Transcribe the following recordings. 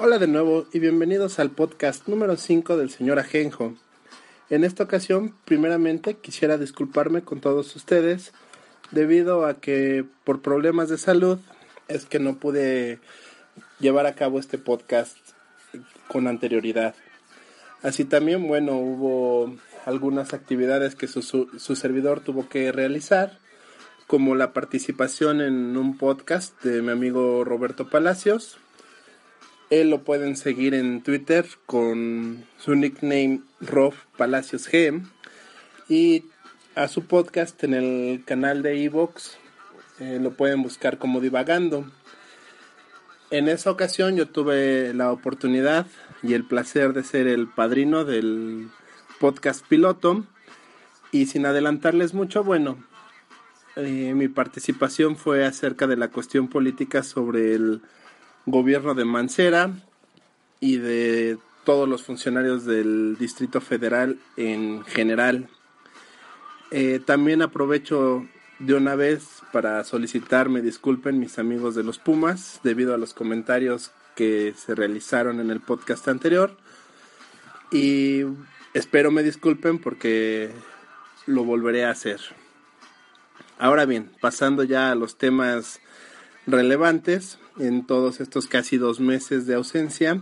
Hola de nuevo y bienvenidos al podcast número 5 del señor Ajenjo. En esta ocasión, primeramente, quisiera disculparme con todos ustedes debido a que por problemas de salud es que no pude llevar a cabo este podcast con anterioridad. Así también, bueno, hubo algunas actividades que su, su, servidor tuvo que realizar, como la participación en un podcast de mi amigo Roberto Palacios, él lo pueden seguir en Twitter con su nickname Rob Palacios G. Y a su podcast en el canal de Evox eh, lo pueden buscar como Divagando. En esa ocasión yo tuve la oportunidad y el placer de ser el padrino del podcast piloto. Y sin adelantarles mucho, bueno, eh, mi participación fue acerca de la cuestión política sobre el gobierno de Mancera y de todos los funcionarios del Distrito Federal en general. Eh, también aprovecho de una vez para solicitar me disculpen mis amigos de los Pumas debido a los comentarios que se realizaron en el podcast anterior y espero me disculpen porque lo volveré a hacer. Ahora bien, pasando ya a los temas relevantes, en todos estos casi dos meses de ausencia.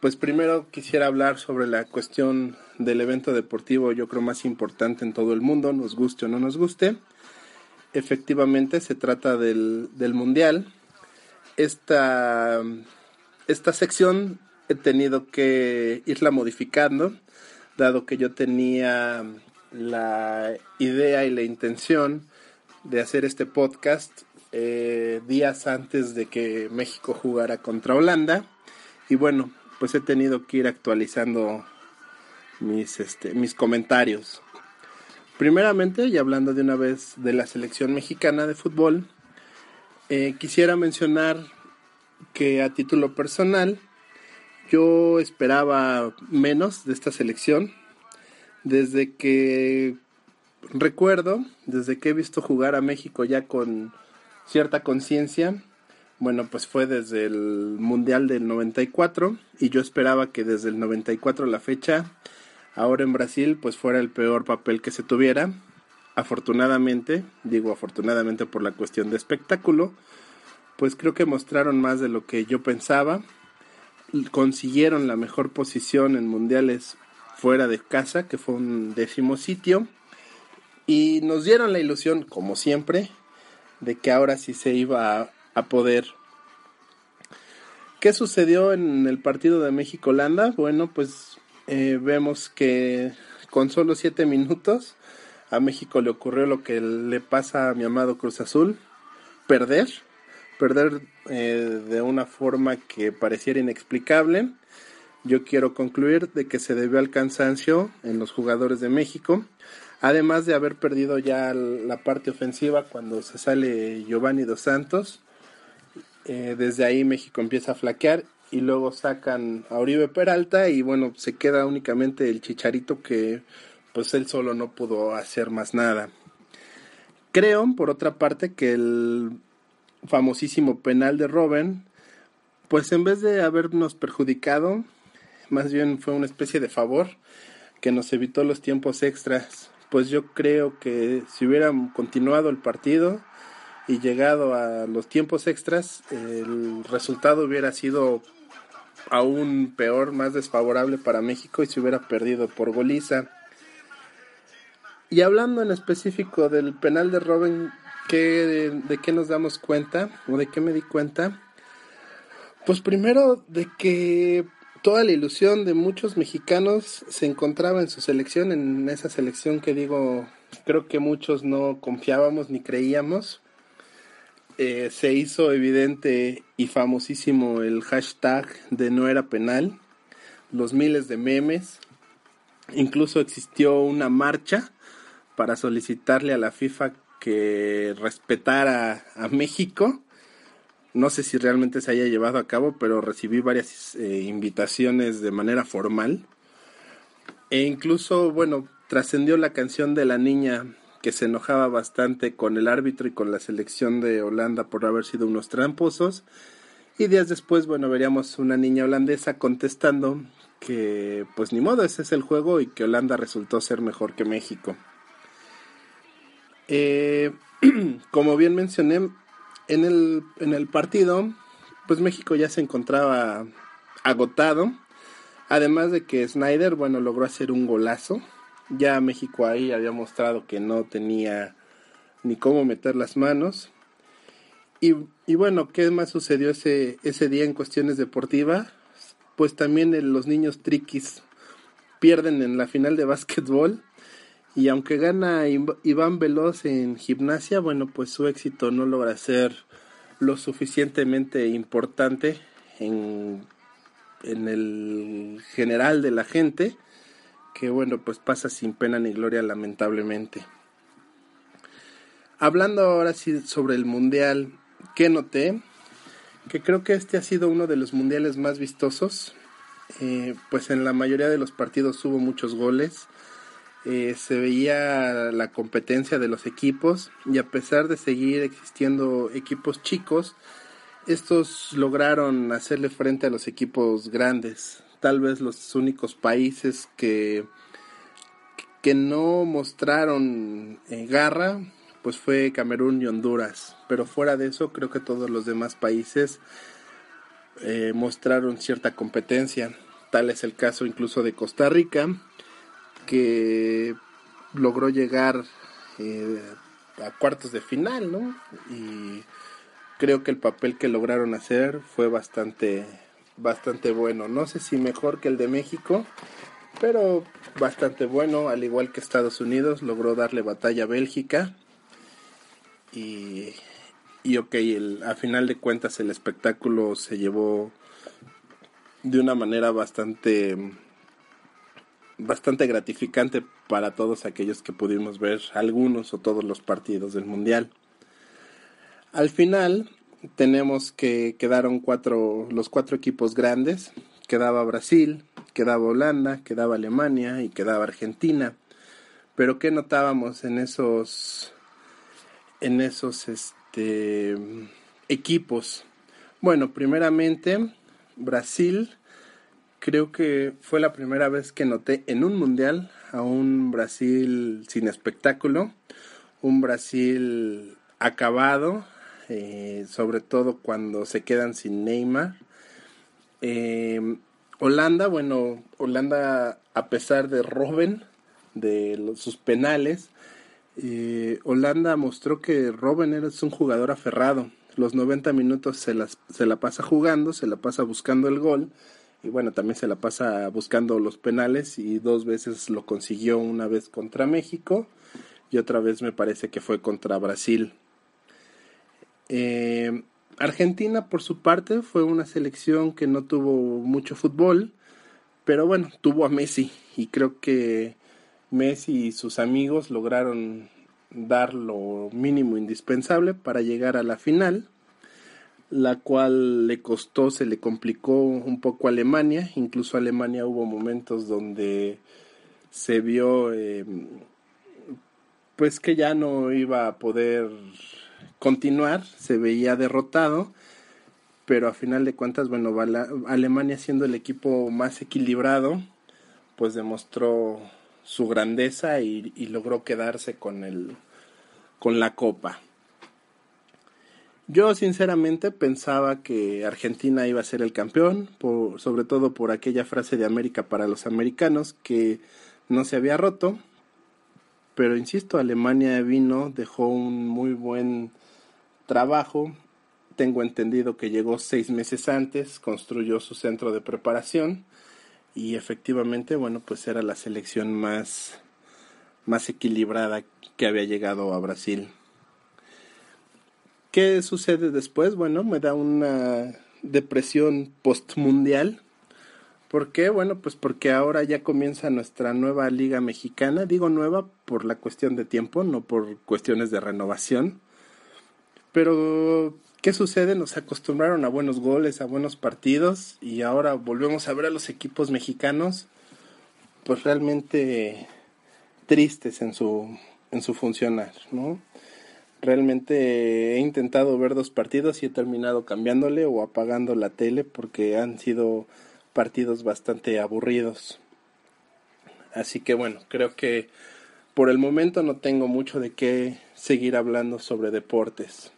Pues primero quisiera hablar sobre la cuestión del evento deportivo, yo creo más importante en todo el mundo, nos guste o no nos guste. Efectivamente se trata del, del Mundial. Esta, esta sección he tenido que irla modificando, dado que yo tenía la idea y la intención de hacer este podcast eh, días antes de que México jugara contra Holanda. Y bueno, pues he tenido que ir actualizando mis, este, mis comentarios. Primeramente, y hablando de una vez de la selección mexicana de fútbol, eh, quisiera mencionar que a título personal yo esperaba menos de esta selección desde que recuerdo, desde que he visto jugar a México ya con cierta conciencia. Bueno, pues fue desde el Mundial del 94 y yo esperaba que desde el 94 la fecha, ahora en Brasil, pues fuera el peor papel que se tuviera. Afortunadamente, digo afortunadamente por la cuestión de espectáculo, pues creo que mostraron más de lo que yo pensaba. Consiguieron la mejor posición en mundiales fuera de casa, que fue un décimo sitio. Y nos dieron la ilusión, como siempre, de que ahora sí se iba a, poder. ¿Qué sucedió en el partido de México-Holanda? Bueno, pues eh, vemos que con solo siete minutos a México le ocurrió lo que le pasa a mi amado Cruz Azul, perder, perder eh, de una forma que pareciera inexplicable. Yo quiero concluir de que se debió al cansancio en los jugadores de México, Además de haber perdido ya la parte ofensiva cuando se sale Giovanni Dos Santos, eh, desde ahí México empieza a flaquear y luego sacan a Oribe Peralta y bueno, se queda únicamente el Chicharito que pues él solo no pudo hacer más nada. Creo, por otra parte, que el famosísimo penal de Robben, pues en vez de habernos perjudicado, más bien fue una especie de favor que nos evitó los tiempos extras pues yo creo que si hubieran continuado el partido y llegado a los tiempos extras, el resultado hubiera sido aún peor, más desfavorable para México y se hubiera perdido por goliza. Y hablando en específico del penal de Robin, ¿qué, de, qué nos damos cuenta? ¿O de qué me di cuenta? Pues primero de que toda la ilusión de muchos mexicanos se encontraba en su selección, en esa selección que digo creo que muchos no confiábamos ni creíamos. Eh, se hizo evidente y famosísimo el hashtag de no era penal, los miles de memes, incluso existió una marcha para solicitarle a la FIFA que respetara a México. No sé si realmente se haya llevado a cabo, pero recibí varias eh, invitaciones de manera formal. E incluso, bueno, trascendió la canción de la niña que se enojaba bastante con el árbitro y con la selección de Holanda por haber sido unos tramposos. Y días después, bueno, veríamos una niña holandesa contestando que pues ni modo, ese es el juego y que Holanda resultó ser mejor que México. Eh, como bien mencioné, en el, en el partido, pues México ya se encontraba agotado. Además de que Snyder, bueno, logró hacer un golazo. Ya México ahí había mostrado que no tenía ni cómo meter las manos. Y, y bueno, ¿qué más sucedió ese, ese día en cuestiones deportivas? Pues también los niños triquis pierden en la final de básquetbol y aunque gana Iván Veloz en gimnasia, bueno, pues su éxito no logra ser lo suficientemente importante en, en el general de la gente, que bueno, pues pasa sin pena ni gloria lamentablemente. Hablando ahora sí sobre el mundial, ¿qué noté? Que creo que este ha sido uno de los mundiales más vistosos, eh, pues en la mayoría de los partidos hubo muchos goles eh, se veía la competencia de los equipos y a pesar de seguir existiendo equipos chicos, estos lograron hacerle frente a los equipos grandes. Tal vez los únicos países que, que no mostraron eh, garra, pues fue Camerún y Honduras. Pero fuera de eso, creo que todos los demás países eh, mostraron cierta competencia. Tal es el caso incluso de Costa Rica, que logró llegar eh, a cuartos de final, ¿no? Y creo que el papel que lograron hacer fue bastante, bastante bueno. No sé si mejor que el de México, pero bastante bueno, al igual que Estados Unidos, logró darle batalla a Bélgica. Y, y ok, el, a final de cuentas el espectáculo se llevó de una manera bastante bastante gratificante para todos aquellos que pudimos ver algunos o todos los partidos del mundial. Al final tenemos que quedaron cuatro los cuatro equipos grandes, quedaba Brasil, quedaba Holanda, quedaba Alemania y quedaba Argentina. Pero qué notábamos en esos en esos este equipos. Bueno, primeramente Brasil creo que fue la primera vez que noté en un mundial a un Brasil sin espectáculo, un Brasil acabado, eh, sobre todo cuando se quedan sin Neymar. Eh, Holanda, bueno, Holanda a pesar de Robben, de sus penales, eh, Holanda mostró que Robben era un jugador aferrado. Los 90 minutos se, las, se la pasa jugando, se la pasa buscando el gol y bueno, también se la pasa buscando los penales y dos veces lo consiguió, una vez contra México y otra vez me parece que fue contra Brasil. Eh, Argentina, por su parte, fue una selección que no tuvo mucho fútbol, pero bueno, tuvo a Messi y creo que Messi y sus amigos lograron dar lo mínimo indispensable para llegar a la final la cual le costó, se le complicó un poco a Alemania, incluso Alemania hubo momentos donde se vio em, pues que ya no iba a poder continuar, se veía derrotado, pero a final de cuentas, bueno, Alemania siendo el equipo más equilibrado, pues demostró su grandeza y, y logró quedarse con el con la copa. Yo sinceramente pensaba que Argentina iba a ser el campeón, por, sobre todo por aquella frase de América para los americanos que no se había roto, pero insisto, Alemania vino, dejó un muy buen trabajo, tengo entendido que llegó seis meses antes, construyó su centro de preparación y efectivamente, bueno, pues era la selección más, más equilibrada que había llegado a Brasil. ¿Qué sucede después? Bueno, me da una depresión postmundial. ¿Por qué? Bueno, pues porque ahora ya comienza nuestra nueva liga mexicana. Digo nueva por la cuestión de tiempo, no por cuestiones de renovación. Pero, ¿qué sucede? Nos acostumbraron a buenos goles, a buenos partidos y ahora volvemos a ver a los equipos mexicanos pues realmente tristes en su, en su funcionar, ¿no? Realmente he intentado ver dos partidos y he terminado cambiándole o apagando la tele porque han sido partidos bastante aburridos. Así que bueno, creo que por el momento no tengo mucho de qué seguir hablando sobre deportes.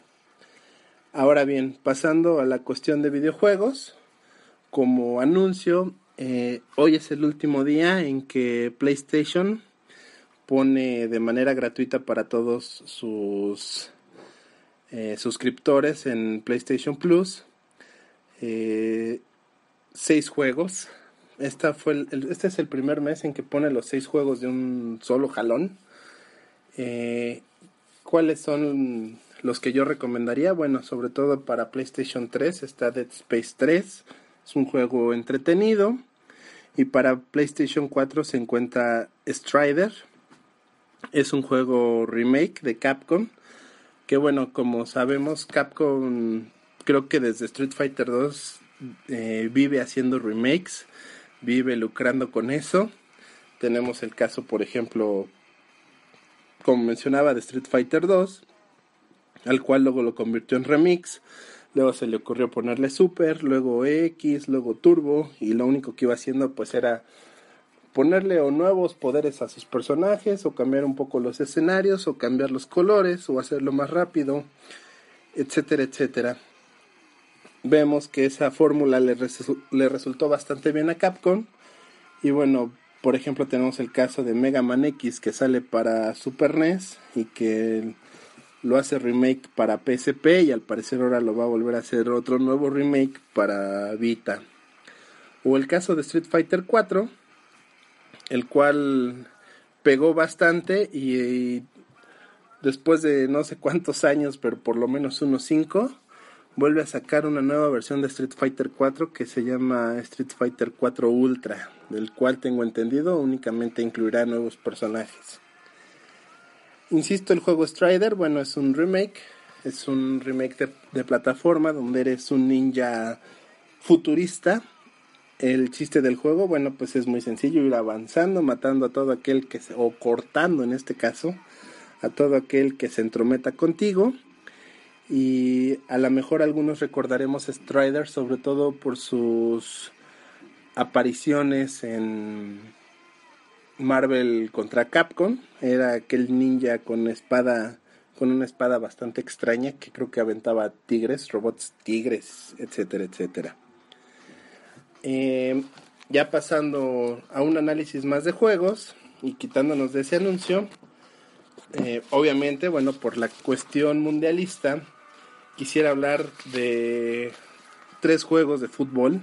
Ahora bien, pasando a la cuestión de videojuegos, como anuncio, eh, hoy es el último día en que PlayStation pone de manera gratuita para todos sus eh, suscriptores en PlayStation Plus eh, seis juegos. Esta fue este es el primer mes en que pone los seis juegos de un solo jalón. Eh, ¿Cuáles son los que yo recomendaría? Bueno, sobre todo para PlayStation 3 está Dead Space 3. Es un juego entretenido. Y para PlayStation 4 se encuentra Strider, es un juego remake de Capcom. Que bueno, como sabemos, Capcom creo que desde Street Fighter 2 eh, vive haciendo remakes, vive lucrando con eso. Tenemos el caso, por ejemplo, como mencionaba, de Street Fighter 2, al cual luego lo convirtió en remix. Luego se le ocurrió ponerle Super, luego X, luego Turbo, y lo único que iba haciendo pues era ponerle o nuevos poderes a sus personajes o cambiar un poco los escenarios o cambiar los colores o hacerlo más rápido, etcétera, etcétera. Vemos que esa fórmula le, le resultó bastante bien a Capcom y bueno, por ejemplo tenemos el caso de Mega Man X que sale para Super NES y que lo hace remake para PSP y al parecer ahora lo va a volver a hacer otro nuevo remake para Vita. O el caso de Street Fighter 4 el cual pegó bastante y, después de no sé cuántos años, pero por lo menos unos cinco, vuelve a sacar una nueva versión de Street Fighter 4 que se llama Street Fighter 4 Ultra, del cual tengo entendido únicamente incluirá nuevos personajes. Insisto, el juego Strider, bueno, es un remake, es un remake de, de plataforma donde eres un ninja futurista el chiste del juego, bueno, pues es muy sencillo, ir avanzando, matando a todo aquel que se, o cortando en este caso, a todo aquel que se entrometa contigo. Y a lo mejor algunos recordaremos Strider, sobre todo por sus apariciones en Marvel contra Capcom. Era aquel ninja con espada, con una espada bastante extraña que creo que aventaba tigres, robots tigres, etcétera, etcétera. Eh, ya pasando a un análisis más de juegos y quitándonos de ese anuncio, eh, obviamente, bueno, por la cuestión mundialista, quisiera hablar de tres juegos de fútbol,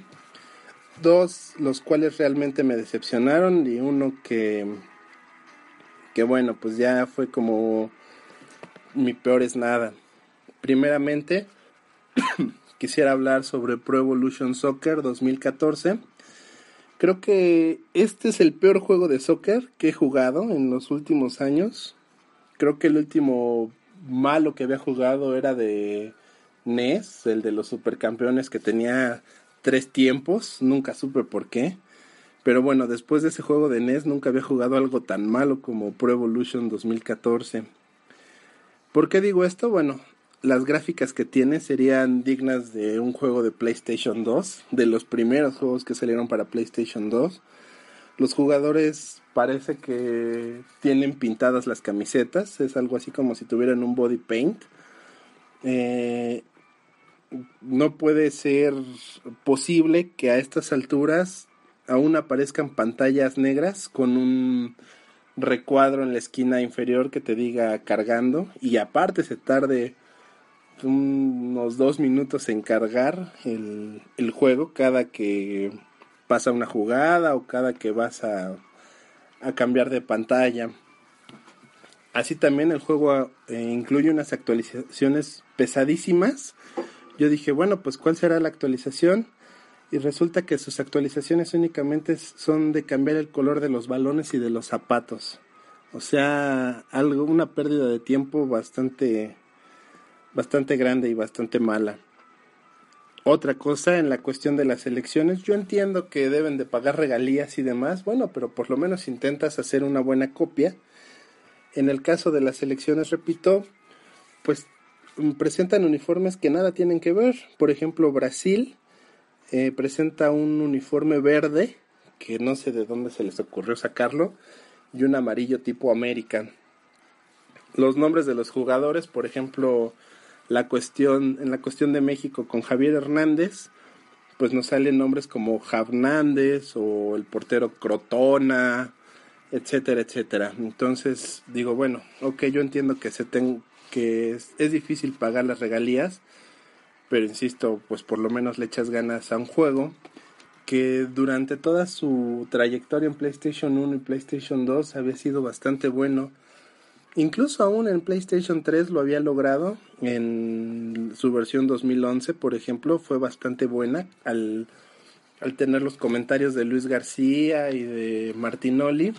dos los cuales realmente me decepcionaron y uno que, que bueno, pues ya fue como mi peor es nada. Primeramente, quisiera hablar sobre Pro Evolution Soccer 2014. Creo que este es el peor juego de soccer que he jugado en los últimos años. Creo que el último malo que había jugado era de NES, el de los supercampeones que tenía tres tiempos, nunca supe por qué. Pero bueno, después de ese juego de NES nunca había jugado algo tan malo como Pro Evolution 2014. ¿Por qué digo esto? Bueno, las gráficas que tiene serían dignas de un juego de PlayStation 2, de los primeros juegos que salieron para PlayStation 2. Los jugadores parece que tienen pintadas las camisetas, es algo así como si tuvieran un body paint. Eh, no puede ser posible que a estas alturas aún aparezcan pantallas negras con un recuadro en la esquina inferior que te diga cargando y aparte se tarde unos dos minutos en cargar el, el juego cada que pasa una jugada o cada que vas a, a cambiar de pantalla. Así también el juego eh, incluye unas actualizaciones pesadísimas. Yo dije, bueno, pues ¿cuál será la actualización? Y resulta que sus actualizaciones únicamente son de cambiar el color de los balones y de los zapatos. O sea, algo, una pérdida de tiempo bastante, bastante grande y bastante mala. Otra cosa en la cuestión de las elecciones, yo entiendo que deben de pagar regalías y demás, bueno, pero por lo menos intentas hacer una buena copia. En el caso de las elecciones, repito, pues mm, presentan uniformes que nada tienen que ver. Por ejemplo, Brasil eh, presenta un uniforme verde, que no sé de dónde se les ocurrió sacarlo, y un amarillo tipo American. Los nombres de los jugadores, por ejemplo, la cuestión, en la cuestión de México con Javier Hernández, pues nos salen nombres como Hernández o el portero Crotona, etcétera, etcétera. Entonces digo, bueno, ok, yo entiendo que se ten, que es, es, difícil pagar las regalías, pero insisto, pues por lo menos le echas ganas a un juego que durante toda su trayectoria en PlayStation 1 y PlayStation 2 había sido bastante bueno Incluso aún en PlayStation 3 lo había logrado. En su versión 2011, por ejemplo, fue bastante buena al, tener los comentarios de Luis García y de Martinoli.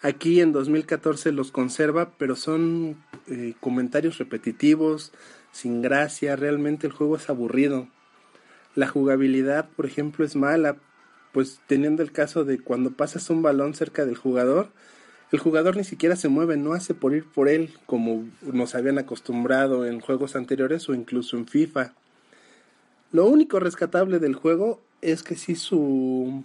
Aquí en 2014 los conserva, pero son eh, comentarios repetitivos, sin gracia. Realmente el juego es aburrido. La jugabilidad, por ejemplo, es mala, pues teniendo el caso de cuando pasas un balón cerca del jugador, el jugador ni siquiera se mueve, no hace por ir por él como nos habían acostumbrado en juegos anteriores o incluso en FIFA. Lo único rescatable del juego es que si su,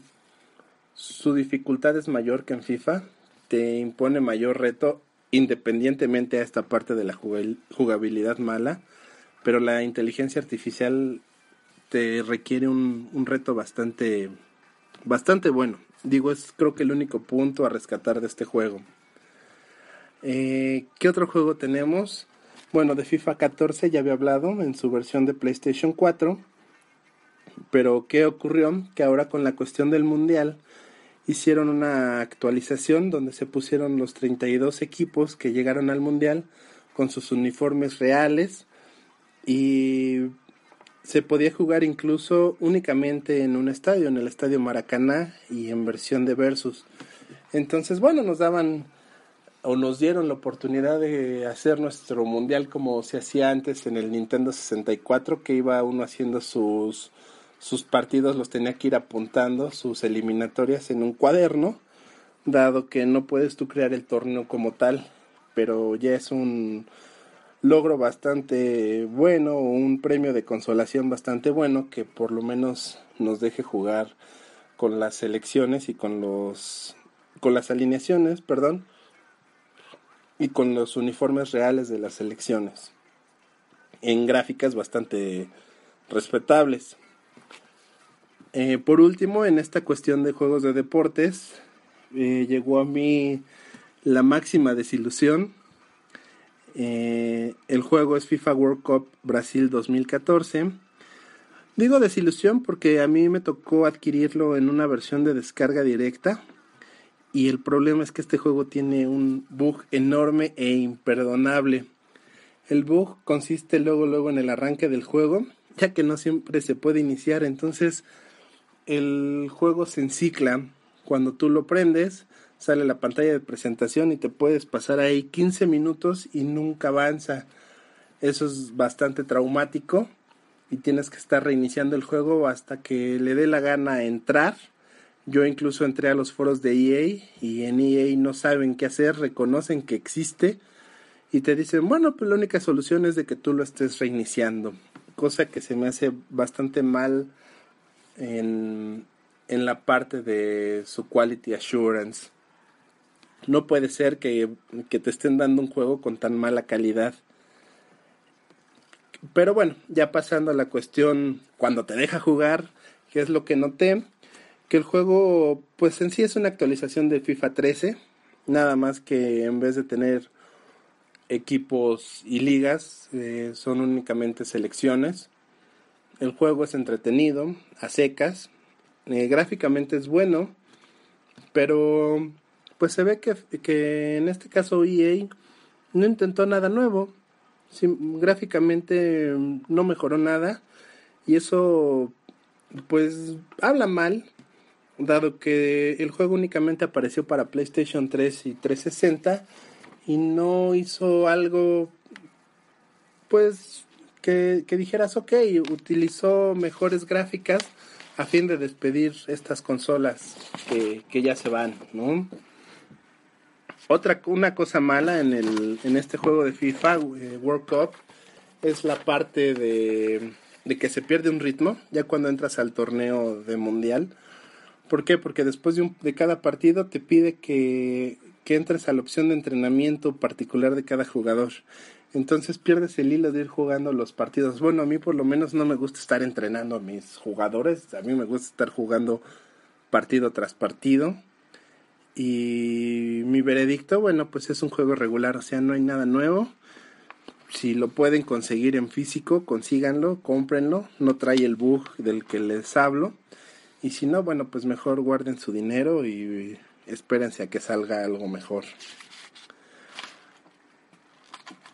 su dificultad es mayor que en FIFA, te impone mayor reto independientemente a esta parte de la jugabilidad mala, pero la inteligencia artificial te requiere un, un reto bastante, bastante bueno. Digo, es creo que el único punto a rescatar de este juego. Eh, ¿Qué otro juego tenemos? Bueno, de FIFA 14 ya había hablado en su versión de PlayStation 4. Pero ¿qué ocurrió? Que ahora con la cuestión del Mundial hicieron una actualización donde se pusieron los 32 equipos que llegaron al Mundial con sus uniformes reales y se podía jugar incluso únicamente en un estadio, en el estadio Maracaná y en versión de versus. Entonces, bueno, nos daban o nos dieron la oportunidad de hacer nuestro mundial como se hacía antes en el Nintendo 64, que iba uno haciendo sus sus partidos los tenía que ir apuntando, sus eliminatorias en un cuaderno, dado que no puedes tú crear el torneo como tal, pero ya es un logro bastante bueno, un premio de consolación bastante bueno que por lo menos nos deje jugar con las selecciones y con los con las alineaciones, perdón, y con los uniformes reales de las selecciones en gráficas bastante respetables. Eh, por último, en esta cuestión de juegos de deportes, eh, llegó a mí la máxima desilusión eh, el juego es FIFA World Cup Brasil 2014. Digo desilusión porque a mí me tocó adquirirlo en una versión de descarga directa y el problema es que este juego tiene un bug enorme e imperdonable. El bug consiste luego luego en el arranque del juego, ya que no siempre se puede iniciar, entonces el juego se encicla cuando tú lo prendes sale la pantalla de presentación y te puedes pasar ahí 15 minutos y nunca avanza. Eso es bastante traumático y tienes que estar reiniciando el juego hasta que le dé la gana entrar. Yo incluso entré a los foros de EA y en EA no saben qué hacer, reconocen que existe y te dicen, bueno, pues la única solución es de que tú lo estés reiniciando. Cosa que se me hace bastante mal en, en la parte de su quality assurance. No puede ser que, te estén dando un juego con tan mala calidad. Pero bueno, ya pasando a la cuestión cuando te deja jugar, que es lo que noté, que el juego pues en sí es una actualización de FIFA 13, nada más que en vez de tener equipos y ligas, eh, son únicamente selecciones. El juego es entretenido, a secas, eh, gráficamente es bueno, pero pues se ve que, que en este caso EA no intentó nada nuevo. gráficamente no mejoró nada y eso pues habla mal dado que el juego únicamente apareció para PlayStation 3 y 360 y no hizo algo pues que, que dijeras ok, utilizó mejores gráficas a fin de despedir estas consolas que, que ya se van, ¿no? Otra una cosa mala en el en este juego de FIFA eh, World Cup es la parte de, de que se pierde un ritmo ya cuando entras al torneo de mundial. ¿Por qué? Porque después de, un, de cada partido te pide que, que entres a la opción de entrenamiento particular de cada jugador. Entonces pierdes el hilo de ir jugando los partidos. Bueno, a mí por lo menos no me gusta estar entrenando a mis jugadores. A mí me gusta estar jugando partido tras partido. Y mi veredicto, bueno, pues es un juego regular, o sea, no hay nada nuevo. Si lo pueden conseguir en físico, consíganlo, cómprenlo. No trae el bug del que les hablo. Y si no, bueno, pues mejor guarden su dinero y espérense a que salga algo mejor.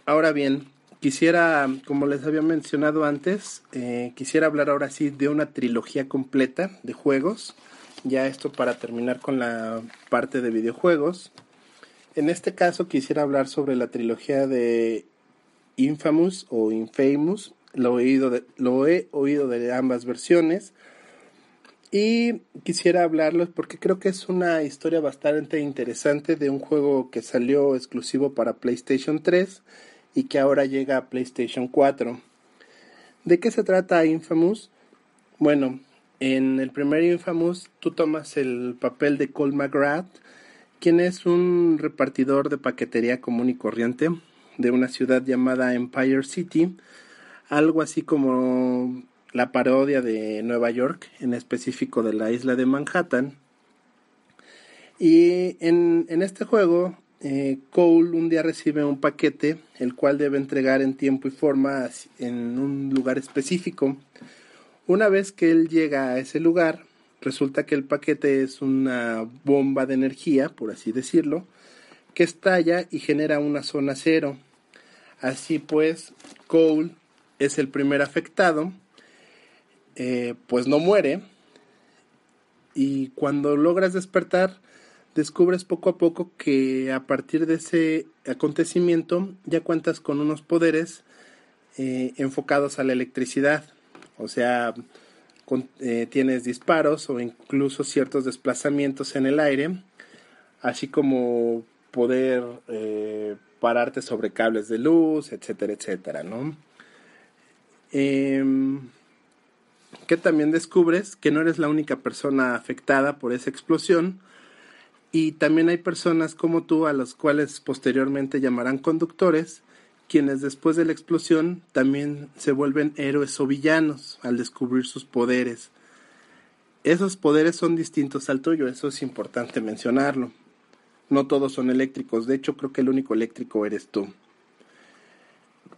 Ahora bien, quisiera, como les había mencionado antes, eh, quisiera hablar ahora sí de una trilogía completa de juegos. Ya esto para terminar con la parte de videojuegos. En este caso quisiera hablar sobre la trilogía de Infamous o Infamous. Lo he oído de, lo he oído de ambas versiones. Y quisiera hablarles porque creo que es una historia bastante interesante de un juego que salió exclusivo para PlayStation 3 y que ahora llega a PlayStation 4. ¿De qué se trata Infamous? Bueno, en el primer Infamous tú tomas el papel de Cole McGrath, quien es un repartidor de paquetería común y corriente de una ciudad llamada Empire City, algo así como la parodia de Nueva York, en específico de la isla de Manhattan. Y en, en este juego eh, Cole un día recibe un paquete, el cual debe entregar en tiempo y forma en un lugar específico. Una vez que él llega a ese lugar, resulta que el paquete es una bomba de energía, por así decirlo, que estalla y genera una zona cero. Así pues, Cole es el primer afectado, eh, pues no muere, y cuando logras despertar, descubres poco a poco que a partir de ese acontecimiento ya cuentas con unos poderes eh, enfocados a la electricidad. O sea, eh, tienes disparos o incluso ciertos desplazamientos en el aire, así como poder eh, pararte sobre cables de luz, etcétera, etcétera, ¿no? Em, que también descubres que no eres la única persona afectada por esa explosión, y también hay personas como tú a los cuales posteriormente llamarán conductores, quienes después de la explosión también se vuelven héroes o villanos al descubrir sus poderes. Esos poderes son distintos al tuyo, eso es importante mencionarlo. No todos son eléctricos, de hecho creo que el único eléctrico eres tú.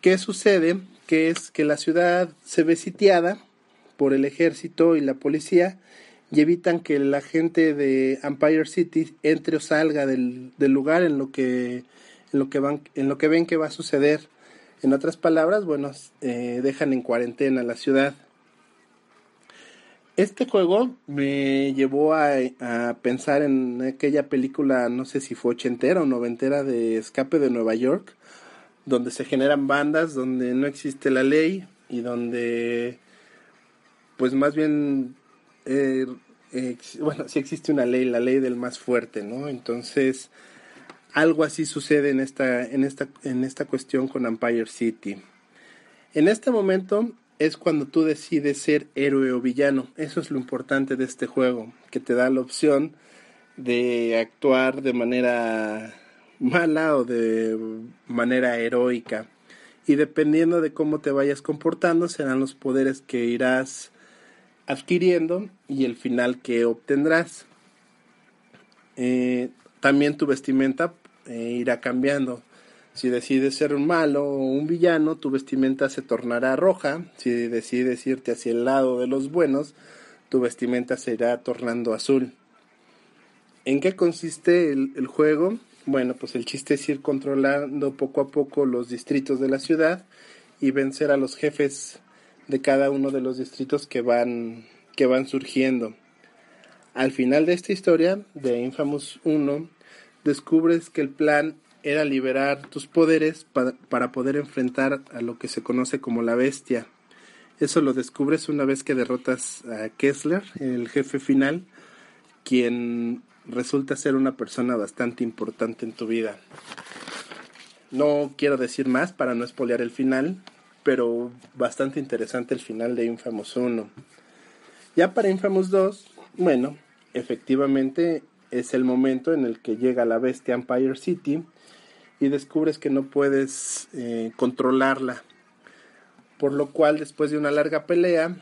¿Qué sucede? Que es que la ciudad se ve sitiada por el ejército y la policía y evitan que la gente de Empire City entre o salga del, lugar en lo que en lo que van en lo que ven que va a suceder en otras palabras bueno eh, dejan en cuarentena la ciudad este juego me llevó a, a, pensar en aquella película no sé si fue ochentera o noventera de Escape de Nueva York donde se generan bandas donde no existe la ley y donde pues más bien eh, bueno, sí existe una ley, la ley del más fuerte, ¿no? Entonces, algo así sucede en esta, en esta, en esta cuestión con Empire City. En este momento es cuando tú decides ser héroe o villano. Eso es lo importante de este juego, que te da la opción de actuar de manera mala o de manera heroica. Y dependiendo de cómo te vayas comportando, serán los poderes que irás adquiriendo y el final que obtendrás. Eh, también tu vestimenta eh, irá cambiando. Si decides ser un malo o un villano, tu vestimenta se tornará roja. Si decides irte hacia el lado de los buenos, tu vestimenta se irá tornando azul. ¿En qué consiste el, el juego? Bueno, pues el chiste es ir controlando poco a poco los distritos de la ciudad y vencer a los jefes de cada uno de los distritos que van que van surgiendo. Al final de esta historia de Infamous 1 descubres que el plan era liberar tus poderes para, poder enfrentar a lo que se conoce como la bestia. Eso lo descubres una vez que derrotas a Kessler, el jefe final, quien resulta ser una persona bastante importante en tu vida. No quiero decir más para no espolear el final, pero bastante interesante el final de Infamous 1. Ya para Infamous 2, bueno, efectivamente es el momento en el que llega la bestia Empire City y descubres que no puedes eh, controlarla. Por lo cual, después de una larga pelea,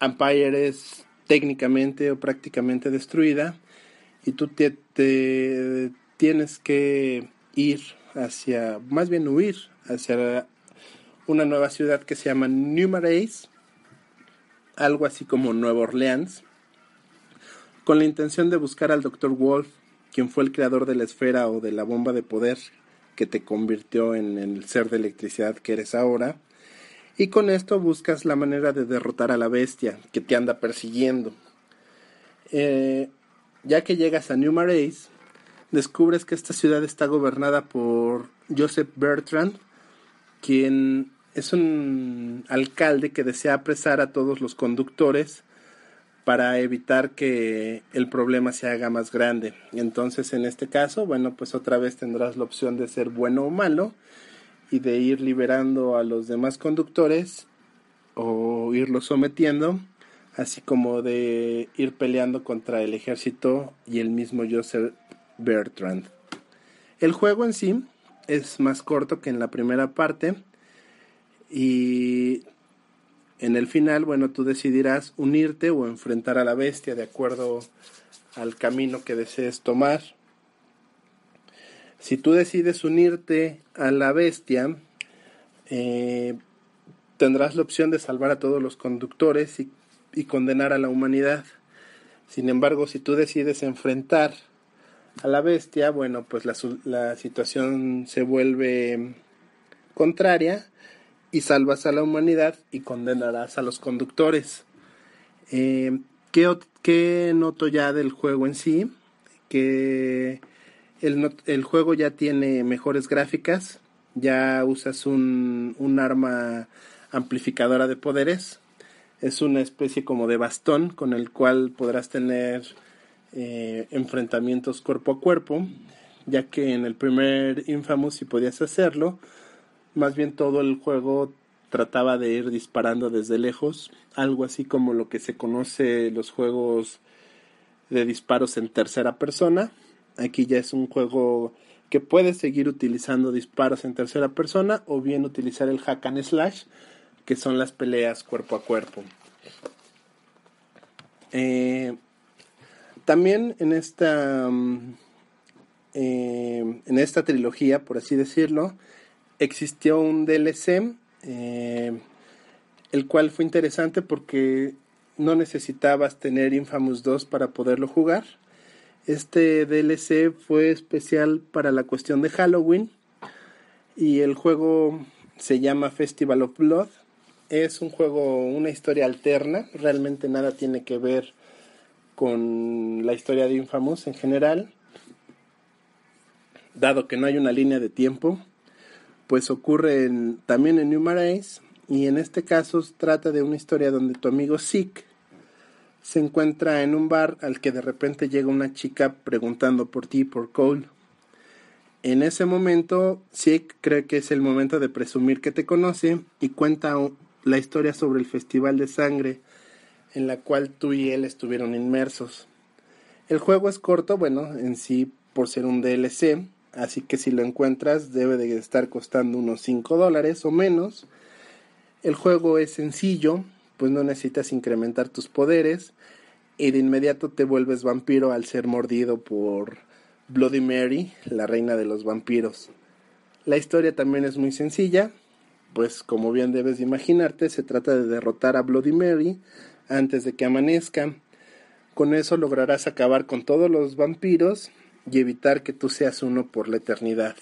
Empire es técnicamente o prácticamente destruida y tú te, tienes que ir hacia, más bien huir hacia una nueva ciudad que se llama Numarais, algo así como Nueva Orleans, con la intención de buscar al Dr. Wolf, quien fue el creador de la esfera o de la bomba de poder que te convirtió en el ser de electricidad que eres ahora. Y con esto buscas la manera de derrotar a la bestia que te anda persiguiendo. Eh, ya que llegas a New Marais, descubres que esta ciudad está gobernada por Joseph Bertrand, quien es un alcalde que desea apresar a todos los conductores para evitar que el problema se haga más grande. Entonces, en este caso, bueno, pues otra vez tendrás la opción de ser bueno o malo y de ir liberando a los demás conductores o irlos sometiendo, así como de ir peleando contra el ejército y el mismo Joseph Bertrand. El juego en sí es más corto que en la primera parte y en el final, bueno, tú decidirás unirte o enfrentar a la bestia de acuerdo al camino que desees tomar. Si tú decides unirte a la bestia, eh, tendrás la opción de salvar a todos los conductores y, condenar a la humanidad. Sin embargo, si tú decides enfrentar a la bestia, bueno, pues la, la situación se vuelve contraria y salvas a la humanidad y condenarás a los conductores. Eh, ¿qué, noto ya del juego en sí? Que el, juego ya tiene mejores gráficas, ya usas un, un arma amplificadora de poderes, es una especie como de bastón con el cual podrás tener eh, enfrentamientos cuerpo a cuerpo, ya que en el primer Infamous si podías hacerlo, más bien todo el juego trataba de ir disparando desde lejos, algo así como lo que se conoce los juegos de disparos en tercera persona. Aquí ya es un juego que puede seguir utilizando disparos en tercera persona o bien utilizar el hack and slash, que son las peleas cuerpo a cuerpo. Eh, también en esta, mm, eh, en esta trilogía, por así decirlo, existió un DLC, eh, el cual fue interesante porque no necesitabas tener Infamous 2 para poderlo jugar. Este DLC fue especial para la cuestión de Halloween y el juego se llama Festival of Blood. Es un juego, una historia alterna, realmente nada tiene que ver con la historia de Infamous en general, dado que no hay una línea de tiempo pues ocurre también en New Marais y en este caso trata de una historia donde tu amigo Zeke se encuentra en un bar al que de repente llega una chica preguntando por ti, por Cole. En ese momento, Zeke cree que es el momento de presumir que te conoce y cuenta la historia sobre el festival de sangre en la cual tú y él estuvieron inmersos. El juego es corto, bueno, en sí por ser un DLC, así que si lo encuentras debe de estar costando unos 5 dólares o menos. El juego es sencillo, pues no necesitas incrementar tus poderes y de inmediato te vuelves vampiro al ser mordido por Bloody Mary, la reina de los vampiros. La historia también es muy sencilla, pues como bien debes imaginarte, se trata de derrotar a Bloody Mary antes de que amanezca. Con eso lograrás acabar con todos los vampiros y evitar que tú seas uno por la eternidad.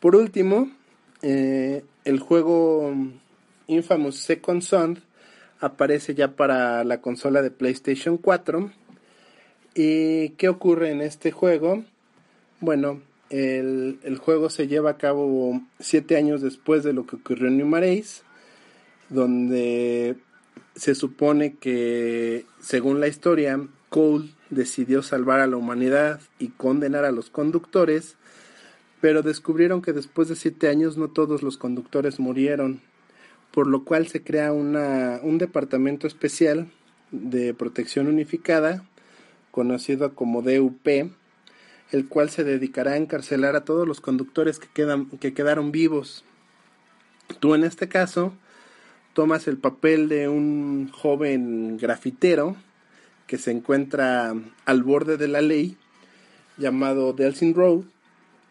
Por último, eh, el juego Infamous Second Son aparece ya para la consola de PlayStation 4. ¿Y qué ocurre en este juego? Bueno, el, juego se lleva a cabo siete años después de lo que ocurrió en New donde se supone que, según la historia, Cole decidió salvar a la humanidad y condenar a los conductores, pero descubrieron que después de siete años no todos los conductores murieron, por lo cual se crea una, un departamento especial de protección unificada, conocido como DUP, el cual se dedicará a encarcelar a todos los conductores que, quedan, que quedaron vivos. Tú en este caso tomas el papel de un joven grafitero que se encuentra al borde de la ley, llamado Delsin Road,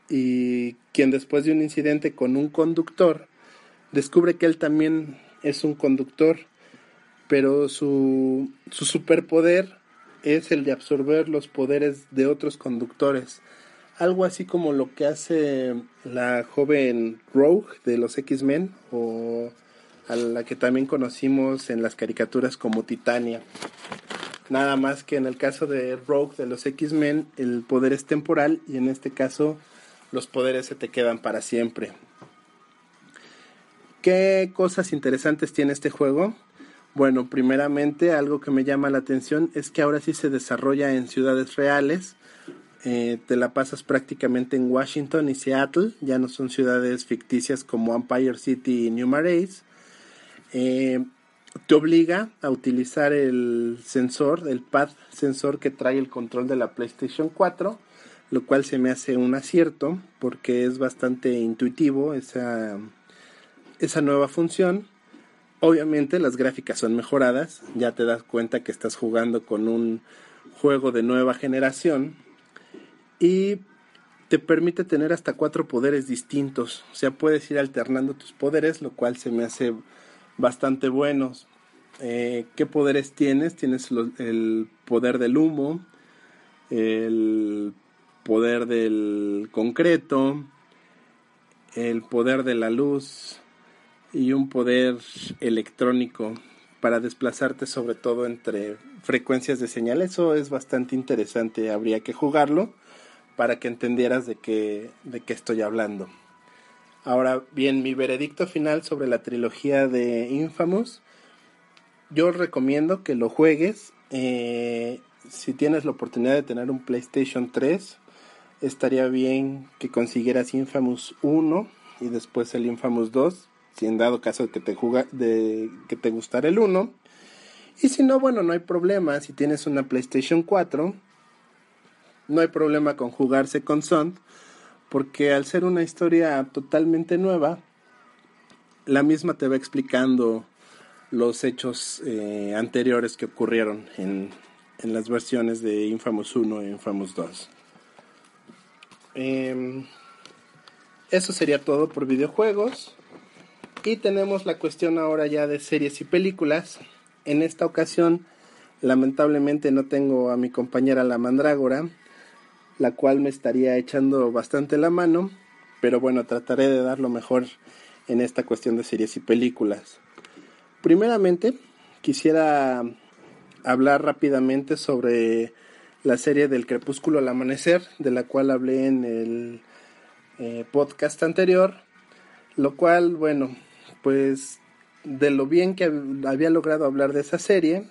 y quien después de un incidente con un conductor, descubre que él también es un conductor, pero su, su superpoder es el de absorber los poderes de otros conductores. Algo así como lo que hace la joven Rogue de los X-Men o a la que también conocimos en las caricaturas como Titania. Nada más que en el caso de Rogue de los X-Men el poder es temporal y en este caso los poderes se te quedan para siempre. ¿Qué cosas interesantes tiene este juego? Bueno, primeramente algo que me llama la atención es que ahora sí se desarrolla en ciudades reales. Eh, te la pasas prácticamente en Washington y Seattle, ya no son ciudades ficticias como Empire City y New Marais. Eh, te obliga a utilizar el sensor, el pad sensor que trae el control de la PlayStation 4, lo cual se me hace un acierto porque es bastante intuitivo esa, esa nueva función. Obviamente las gráficas son mejoradas, ya te das cuenta que estás jugando con un juego de nueva generación y te permite tener hasta cuatro poderes distintos, o sea, puedes ir alternando tus poderes, lo cual se me hace bastante buenos. Eh, ¿Qué poderes tienes? Tienes el poder del humo, el poder del concreto, el poder de la luz y un poder electrónico para desplazarte sobre todo entre frecuencias de señal. Eso es bastante interesante, habría que jugarlo para que entendieras de qué, de qué estoy hablando. Ahora bien, mi veredicto final sobre la trilogía de Infamous, yo recomiendo que lo juegues. Eh, si tienes la oportunidad de tener un PlayStation 3, estaría bien que consiguieras Infamous 1 y después el Infamous 2, si en dado caso de que te, de, que te gustara el 1. Y si no, bueno, no hay problema. Si tienes una PlayStation 4, no hay problema con jugarse con Sound porque al ser una historia totalmente nueva, la misma te va explicando los hechos eh, anteriores que ocurrieron en, las versiones de Infamous 1 e Infamous 2. Em, eso sería todo por videojuegos. Y tenemos la cuestión ahora ya de series y películas. En esta ocasión, lamentablemente no tengo a mi compañera la mandrágora, la cual me estaría echando bastante la mano, pero bueno, trataré de dar lo mejor en esta cuestión de series y películas. Primeramente, quisiera hablar rápidamente sobre la serie del crepúsculo al amanecer, de la cual hablé en el eh, podcast anterior, lo cual, bueno, pues de lo bien que había logrado hablar de esa serie,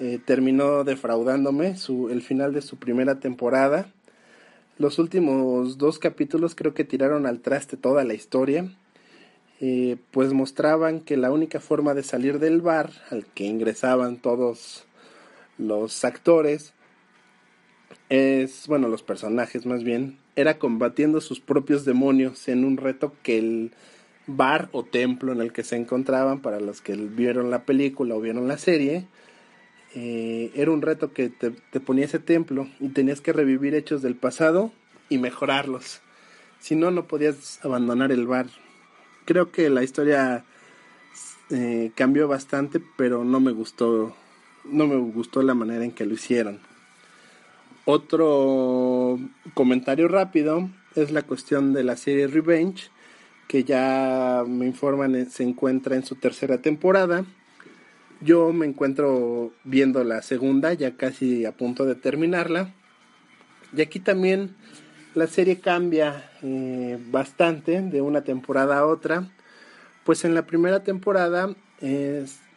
eh, terminó defraudándome su, el final de su primera temporada. Los últimos dos capítulos creo que tiraron al traste toda la historia, eh, pues mostraban que la única forma de salir del bar al que ingresaban todos los actores es, bueno, los personajes más bien, era combatiendo sus propios demonios en un reto que el bar o templo en el que se encontraban, para los que vieron la película o vieron la serie, eh, era un reto que te, ponía ese templo y tenías que revivir hechos del pasado y mejorarlos. Si no, no podías abandonar el bar. Creo que la historia eh, cambió bastante, pero no me gustó, no me gustó la manera en que lo hicieron. Otro comentario rápido es la cuestión de la serie Revenge, que ya me informan se encuentra en su tercera temporada. Yo me encuentro viendo la segunda, ya casi a punto de terminarla. Y aquí también la serie cambia eh, bastante de una temporada a otra. Pues en la primera temporada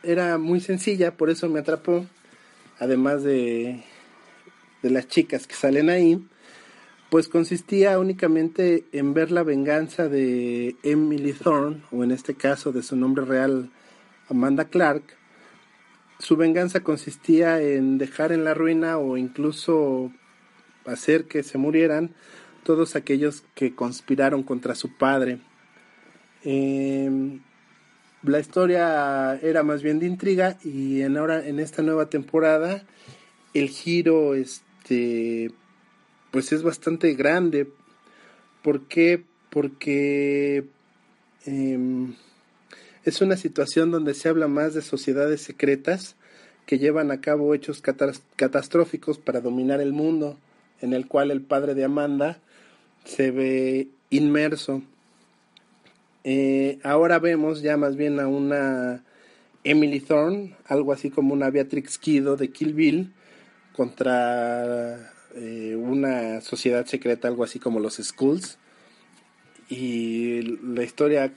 era muy sencilla, por eso me atrapó. Además de, de las chicas que salen ahí, pues consistía únicamente en ver la venganza de Emily Thorne, o en este caso de su nombre real Amanda Clark. Su venganza consistía en dejar en la ruina o incluso hacer que se murieran todos aquellos que conspiraron contra su padre. Em, la historia era más bien de intriga y en ahora en esta nueva temporada el giro este pues es bastante grande. ¿Por qué? Porque em, es una situación donde se habla más de sociedades secretas que llevan a cabo hechos catastróficos para dominar el mundo, en el cual el padre de Amanda se ve inmerso. Eh, ahora vemos ya más bien a una Emily Thorne, algo así como una Beatrix Kido de Kill Bill, contra eh, una sociedad secreta, algo así como los Skulls. Y la historia,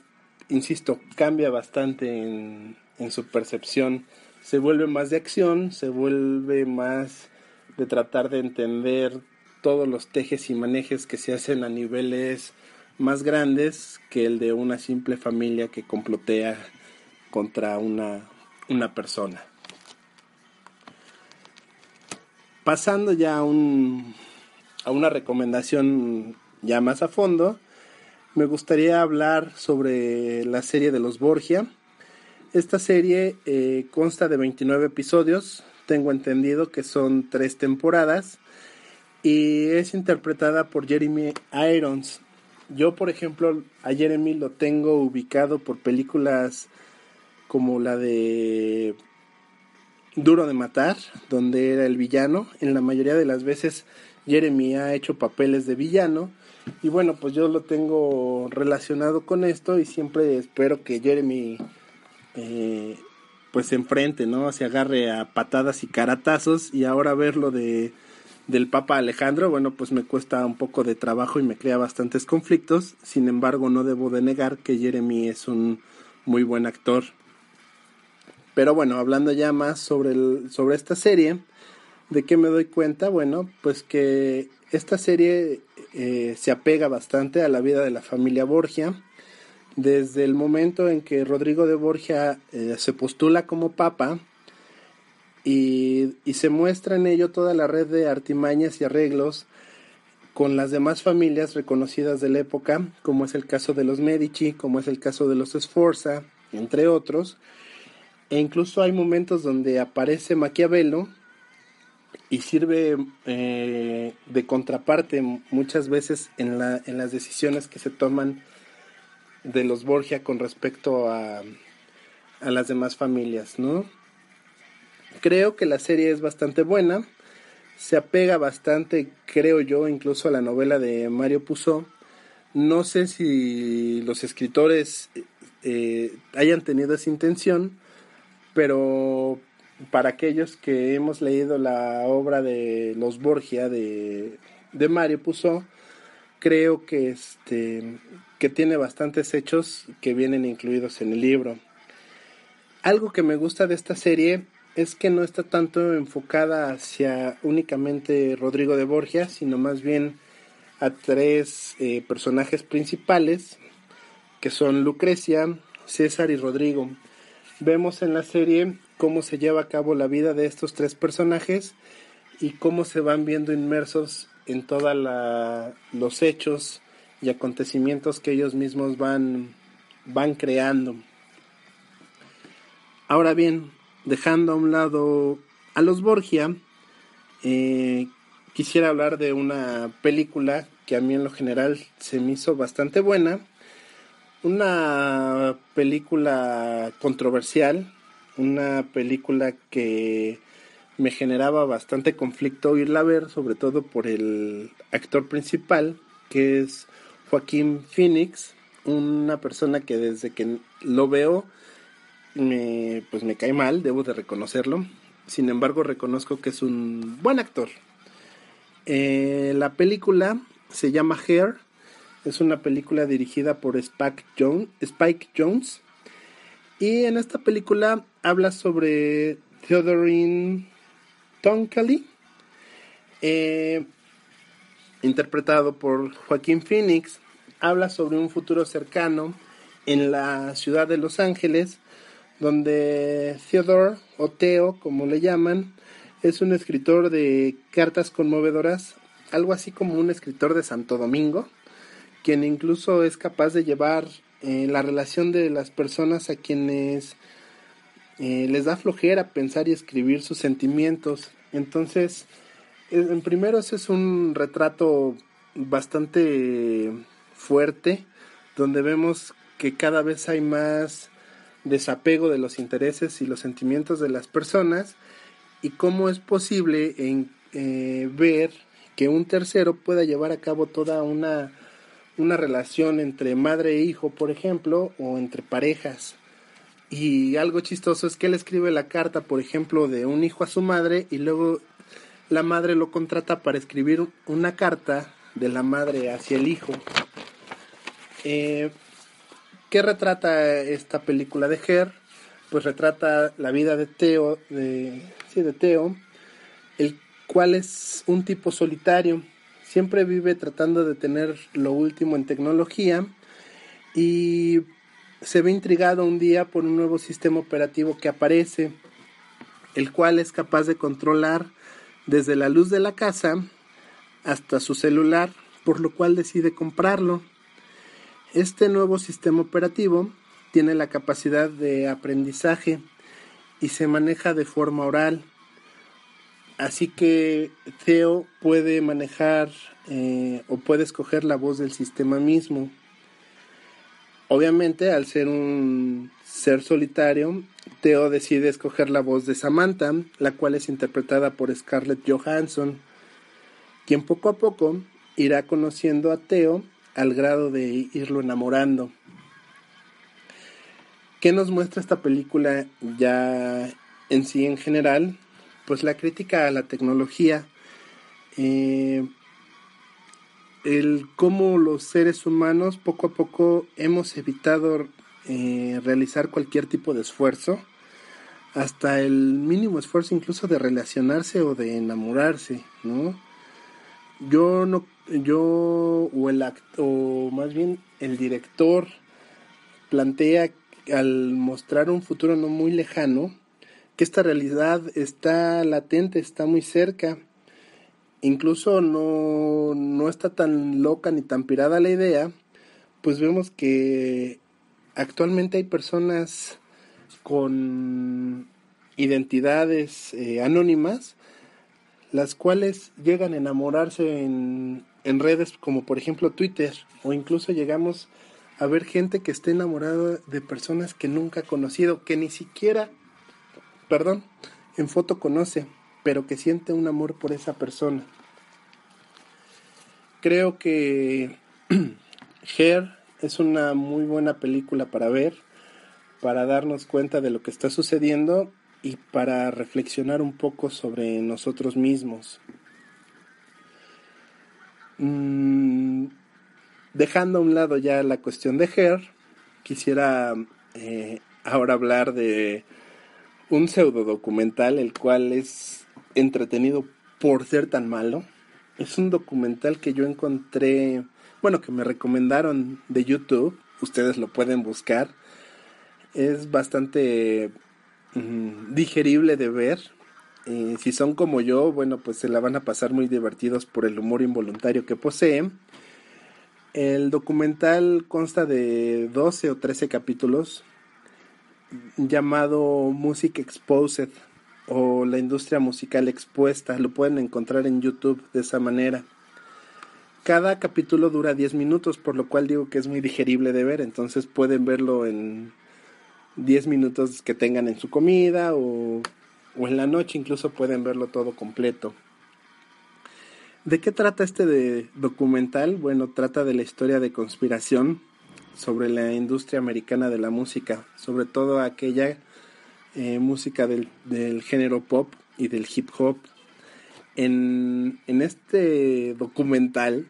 insisto, cambia bastante en, en su percepción. Se vuelve más de acción, se vuelve más de tratar de entender todos los tejes y manejes que se hacen a niveles más grandes que el de una simple familia que complotea contra una, una persona. Pasando ya a, un, a una recomendación ya más a fondo, me gustaría hablar sobre la serie de los Borgia. Esta serie eh, consta de 29 episodios, tengo entendido que son tres temporadas y es interpretada por Jeremy Irons. Yo, por ejemplo, a Jeremy lo tengo ubicado por películas como la de Duro de Matar, donde era el villano. En la mayoría de las veces Jeremy ha hecho papeles de villano. Y bueno, pues yo lo tengo relacionado con esto y siempre espero que Jeremy eh, pues se enfrente, ¿no? Se agarre a patadas y caratazos y ahora verlo de del Papa Alejandro, bueno, pues me cuesta un poco de trabajo y me crea bastantes conflictos. Sin embargo, no debo de negar que Jeremy es un muy buen actor pero bueno, hablando ya más sobre, el, sobre esta serie, ¿de qué me doy cuenta? Bueno, pues que esta serie eh, se apega bastante a la vida de la familia Borgia. Desde el momento en que Rodrigo de Borgia eh, se postula como papa y, y se muestra en ello toda la red de artimañas y arreglos con las demás familias reconocidas de la época, como es el caso de los Medici, como es el caso de los Sforza, entre otros, e incluso hay momentos donde aparece Maquiavelo y sirve eh, de contraparte muchas veces en, la, en las decisiones que se toman de los Borgia con respecto a, a las demás familias, ¿no? Creo que la serie es bastante buena, se apega bastante, creo yo, incluso a la novela de Mario Puzo. No sé si los escritores eh, hayan tenido esa intención, pero para aquellos que hemos leído la obra de los Borgia de, de Mario Puzo, creo que este que tiene bastantes hechos que vienen incluidos en el libro. Algo que me gusta de esta serie es que no está tanto enfocada hacia únicamente Rodrigo de Borgia, sino más bien a tres eh, personajes principales, que son Lucrecia, César y Rodrigo. Vemos en la serie cómo se lleva a cabo la vida de estos tres personajes y cómo se van viendo inmersos en todos los hechos y acontecimientos que ellos mismos van, van creando. Ahora bien, dejando a un lado a los Borgia, eh, quisiera hablar de una película que a mí en lo general se me hizo bastante buena una película controversial, una película que me generaba bastante conflicto oírla ver, sobre todo por el actor principal, que es Joaquín Phoenix, una persona que desde que lo veo me, pues me cae mal, debo de reconocerlo. Sin embargo, reconozco que es un buen actor. Eh, la película se llama Hair. Es una película dirigida por Spike, Spike Jones. Y en esta película habla sobre Theodorine Tonkali, eh, interpretado por Joaquín Phoenix. Habla sobre un futuro cercano en la ciudad de Los Ángeles, donde Theodore, o Theo, como le llaman, es un escritor de cartas conmovedoras, algo así como un escritor de Santo Domingo, quien incluso es capaz de llevar eh, la relación de las personas a quienes eh, les da flojera pensar y escribir sus sentimientos. Entonces, en primero ese es un retrato bastante fuerte, donde vemos que cada vez hay más desapego de los intereses y los sentimientos de las personas y cómo es posible en, eh, ver que un tercero pueda llevar a cabo toda una, una relación entre madre e hijo, por ejemplo, o entre parejas. Y algo chistoso es que él escribe la carta, por ejemplo, de un hijo a su madre y luego la madre lo contrata para escribir una carta de la madre hacia el hijo. Eh, ¿Qué retrata esta película de Her? Pues retrata la vida de Teo, de, sí, de Teo, el cual es un tipo solitario, siempre vive tratando de tener lo último en tecnología y se ve intrigado un día por un nuevo sistema operativo que aparece, el cual es capaz de controlar desde la luz de la casa hasta su celular, por lo cual decide comprarlo. Este nuevo sistema operativo tiene la capacidad de aprendizaje y se maneja de forma oral. Así que Theo puede manejar eh, o puede escoger la voz del sistema mismo. Obviamente, al ser un ser solitario, Theo decide escoger la voz de Samantha, la cual es interpretada por Scarlett Johansson, quien poco a poco irá conociendo a Theo al grado de irlo enamorando. ¿Qué nos muestra esta película ya en sí en general? Pues la crítica a la tecnología, eh, el cómo los seres humanos poco a poco hemos evitado eh, realizar cualquier tipo de esfuerzo, hasta el mínimo esfuerzo incluso de relacionarse o de enamorarse, ¿no? Yo no yo o el o más bien el director plantea al mostrar un futuro no muy lejano que esta realidad está latente, está muy cerca. Incluso no, no está tan loca ni tan pirada la idea, pues vemos que actualmente hay personas con identidades eh, anónimas, las cuales llegan a enamorarse en, en redes como por ejemplo Twitter o incluso llegamos a ver gente que esté enamorada de personas que nunca ha conocido, que ni siquiera, perdón, en foto conoce, pero que siente un amor por esa persona. Creo que Her es una muy buena película para ver, para darnos cuenta de lo que está sucediendo y para reflexionar un poco sobre nosotros mismos. Mm, dejando a un lado ya la cuestión de Her, quisiera eh, ahora hablar de un pseudo documental, el cual es entretenido por ser tan malo. Es un documental que yo encontré, bueno, que me recomendaron de YouTube. Ustedes lo pueden buscar. Es bastante mm, digerible de ver. Eh, si son como yo, bueno, pues se la van a pasar muy divertidos por el humor involuntario que posee. El documental consta de 12 o 13 capítulos llamado Music Exposed o la industria musical expuesta. Lo pueden encontrar en YouTube de esa manera. Cada capítulo dura 10 minutos, por lo cual digo que es muy digerible de ver, entonces pueden verlo en 10 minutos que tengan en su comida o o en la noche incluso pueden verlo todo completo. ¿De qué trata este de documental? Bueno, trata de la historia de conspiración sobre la industria americana de la música, sobre todo aquella eh, música del, del, género pop y del hip hop. En, en este documental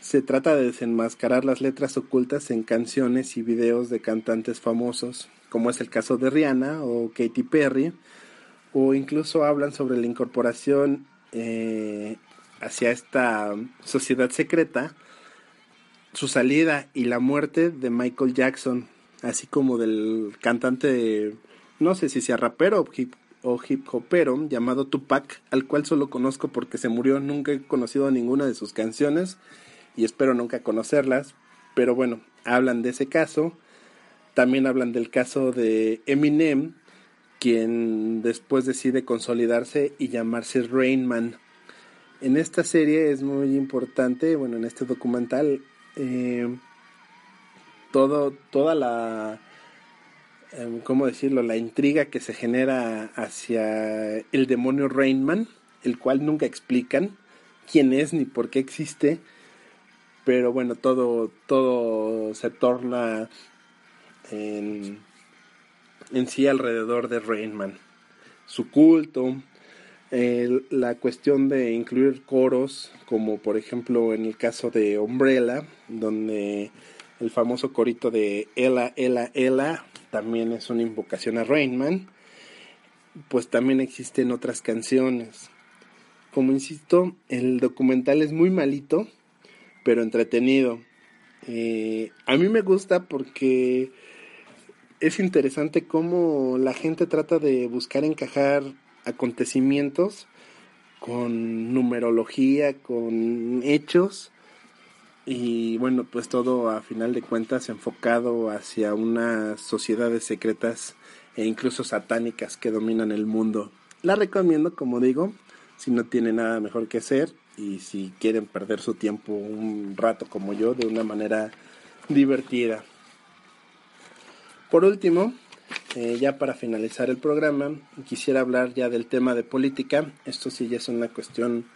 se trata de desenmascarar las letras ocultas en canciones y videos de cantantes famosos, como es el caso de Rihanna o Katy Perry, o incluso hablan sobre la incorporación eh, hacia esta sociedad secreta, su salida y la muerte de Michael Jackson, así como del cantante, no sé si sea rapero o hip, o hip hopero, llamado Tupac, al cual solo conozco porque se murió, nunca he conocido ninguna de sus canciones y espero nunca conocerlas, pero bueno, hablan de ese caso, también hablan del caso de Eminem, quien después decide consolidarse y llamarse Rainman en esta serie es muy importante, bueno, en este documental, eh, todo, toda la, ¿cómo decirlo?, la intriga que se genera hacia el demonio Rainman, el cual nunca explican quién es ni por qué existe, pero bueno, todo, todo se torna en, en sí alrededor de Rainman. Su culto, la cuestión de incluir coros, como por ejemplo en el caso de Umbrella, donde el famoso corito de Ella, Ella, Ella también es una invocación a Rainman, pues también existen otras canciones. Como insisto, el documental es muy malito, pero entretenido. Eh, a mí me gusta porque es interesante cómo la gente trata de buscar encajar acontecimientos con numerología, con hechos y bueno, pues todo a final de cuentas enfocado hacia unas sociedades secretas e incluso satánicas que dominan el mundo. La recomiendo, como digo, si no tiene nada mejor que hacer y si quieren perder su tiempo un rato como yo de una manera divertida. Por último, eh, ya para finalizar el programa, quisiera hablar ya del tema de política. Esto sí ya es una cuestión...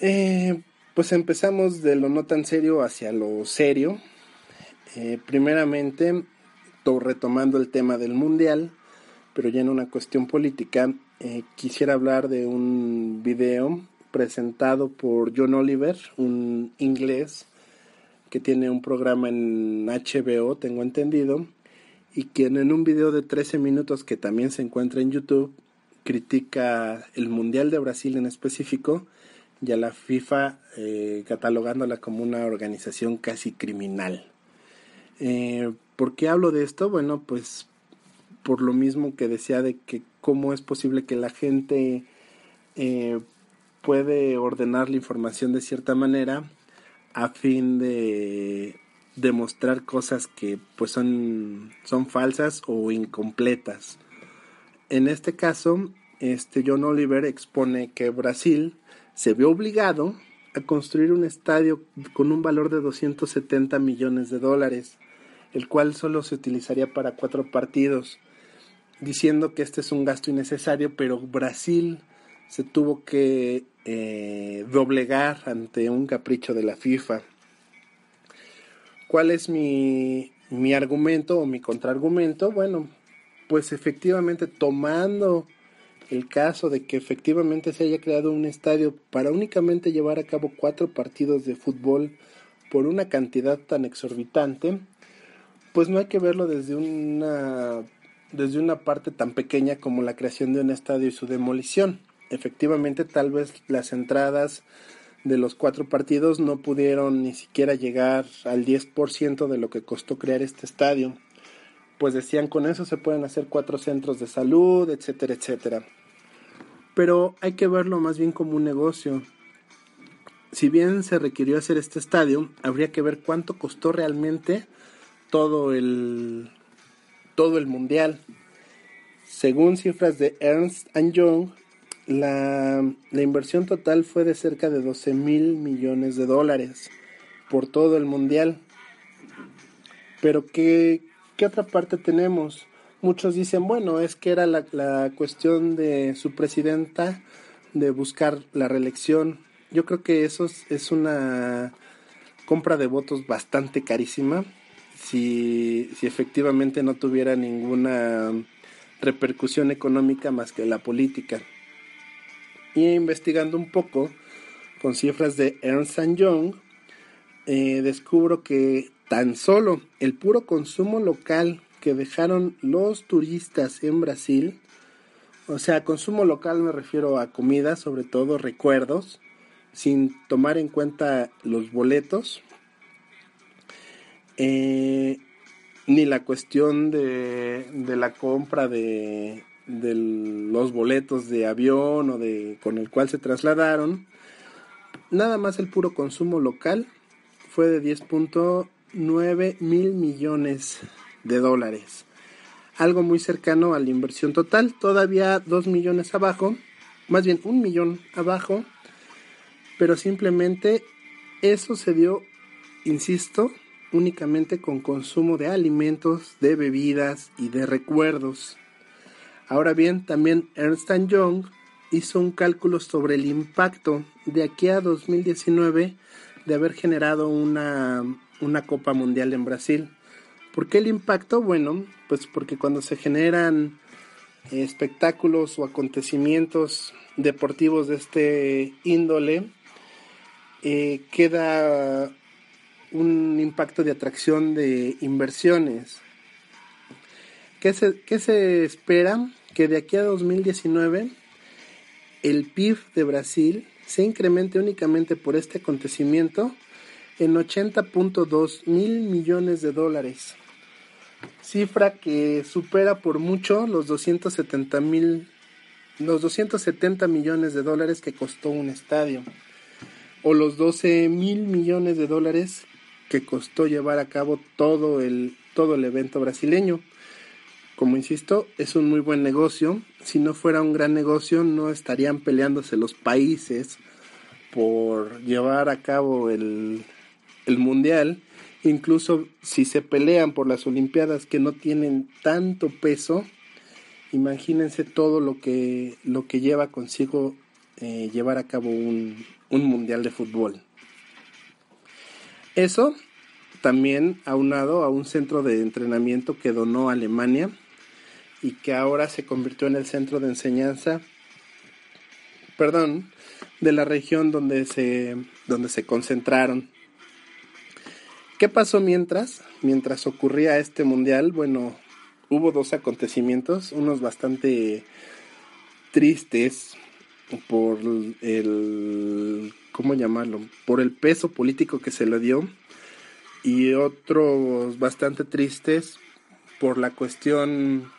Eh, pues empezamos de lo no tan serio hacia lo serio. Eh, primeramente, retomando el tema del mundial, pero ya en una cuestión política, quisiera hablar de un video presentado por John Oliver, un inglés que tiene un programa en HBO, tengo entendido, y quien en un video de 13 minutos que también se encuentra en YouTube critica el Mundial de Brasil en específico y a la FIFA eh, catalogándola como una organización casi criminal. Eh, ¿Por qué hablo de esto? Bueno, pues por lo mismo que decía de que cómo es posible que la gente eh, puede ordenar la información de cierta manera a fin de demostrar cosas que pues son, son falsas o incompletas. En este caso, este John Oliver expone que Brasil se ve obligado a construir un estadio con un valor de 270 millones de dólares, el cual solo se utilizaría para cuatro partidos, diciendo que este es un gasto innecesario, pero Brasil se tuvo que eh, doblegar ante un capricho de la FIFA. ¿Cuál es mi, mi argumento o mi contraargumento? Bueno, pues efectivamente tomando el caso de que efectivamente se haya creado un estadio para únicamente llevar a cabo cuatro partidos de fútbol por una cantidad tan exorbitante, pues no hay que verlo desde una desde una parte tan pequeña como la creación de un estadio y su demolición. Efectivamente, tal vez las entradas de los cuatro partidos no pudieron ni siquiera llegar al 10% de lo que costó crear este estadio. Pues decían, con eso se pueden hacer cuatro centros de salud, etcétera, etcétera. Pero hay que verlo más bien como un negocio. Si bien se requirió hacer este estadio, habría que ver cuánto costó realmente todo el, todo el mundial. Según cifras de Ernst Young, la, inversión total fue de cerca de 12 mil millones de dólares por todo el mundial. Pero ¿qué, ¿qué otra parte tenemos? muchos dicen, bueno, es que era la, la cuestión de su presidenta de buscar la reelección. Yo creo que eso es una compra de votos bastante carísima si, si efectivamente no tuviera ninguna repercusión económica más que la política. Y investigando un poco con cifras de Ernst Young, eh, descubro que tan solo el puro consumo local que dejaron los turistas en Brasil, o sea, consumo local me refiero a comida, sobre todo recuerdos, sin tomar en cuenta los boletos, eh, ni la cuestión de, la compra de, de, los boletos de avión o de con el cual se trasladaron. Nada más el puro consumo local fue de 10.9 mil millones de dólares. Algo muy cercano a la inversión total, todavía 2 millones abajo, más bien un millón abajo, pero simplemente eso se dio, insisto, únicamente con consumo de alimentos, de bebidas y de recuerdos. Ahora bien, también Ernst Young hizo un cálculo sobre el impacto de aquí a 2019 de haber generado una, una Copa Mundial en Brasil. ¿Por qué el impacto? Bueno, pues porque cuando se generan espectáculos o acontecimientos deportivos de este índole, eh, queda un impacto de atracción de inversiones. ¿Qué se, se espera? Que de aquí a 2019 el PIB de Brasil se incremente únicamente por este acontecimiento en 80.2 mil millones de dólares, cifra que supera por mucho los 270 mil los 270 millones de dólares que costó un estadio o los 12 mil millones de dólares que costó llevar a cabo todo el, todo el evento brasileño. Como insisto, es un muy buen negocio. Si no fuera un gran negocio, no estarían peleándose los países por llevar a cabo el, el mundial. Incluso si se pelean por las Olimpiadas que no tienen tanto peso, imagínense todo lo que, lo que lleva consigo eh, llevar a cabo un, un mundial de fútbol. Eso también aunado a un centro de entrenamiento que donó Alemania y que ahora se convirtió en el centro de enseñanza, perdón, de la región donde se, donde se concentraron. ¿Qué pasó mientras? Mientras ocurría este mundial, bueno, hubo dos acontecimientos, unos bastante tristes por el ¿cómo llamarlo? Por el peso político que se le dio y otros bastante tristes por la cuestión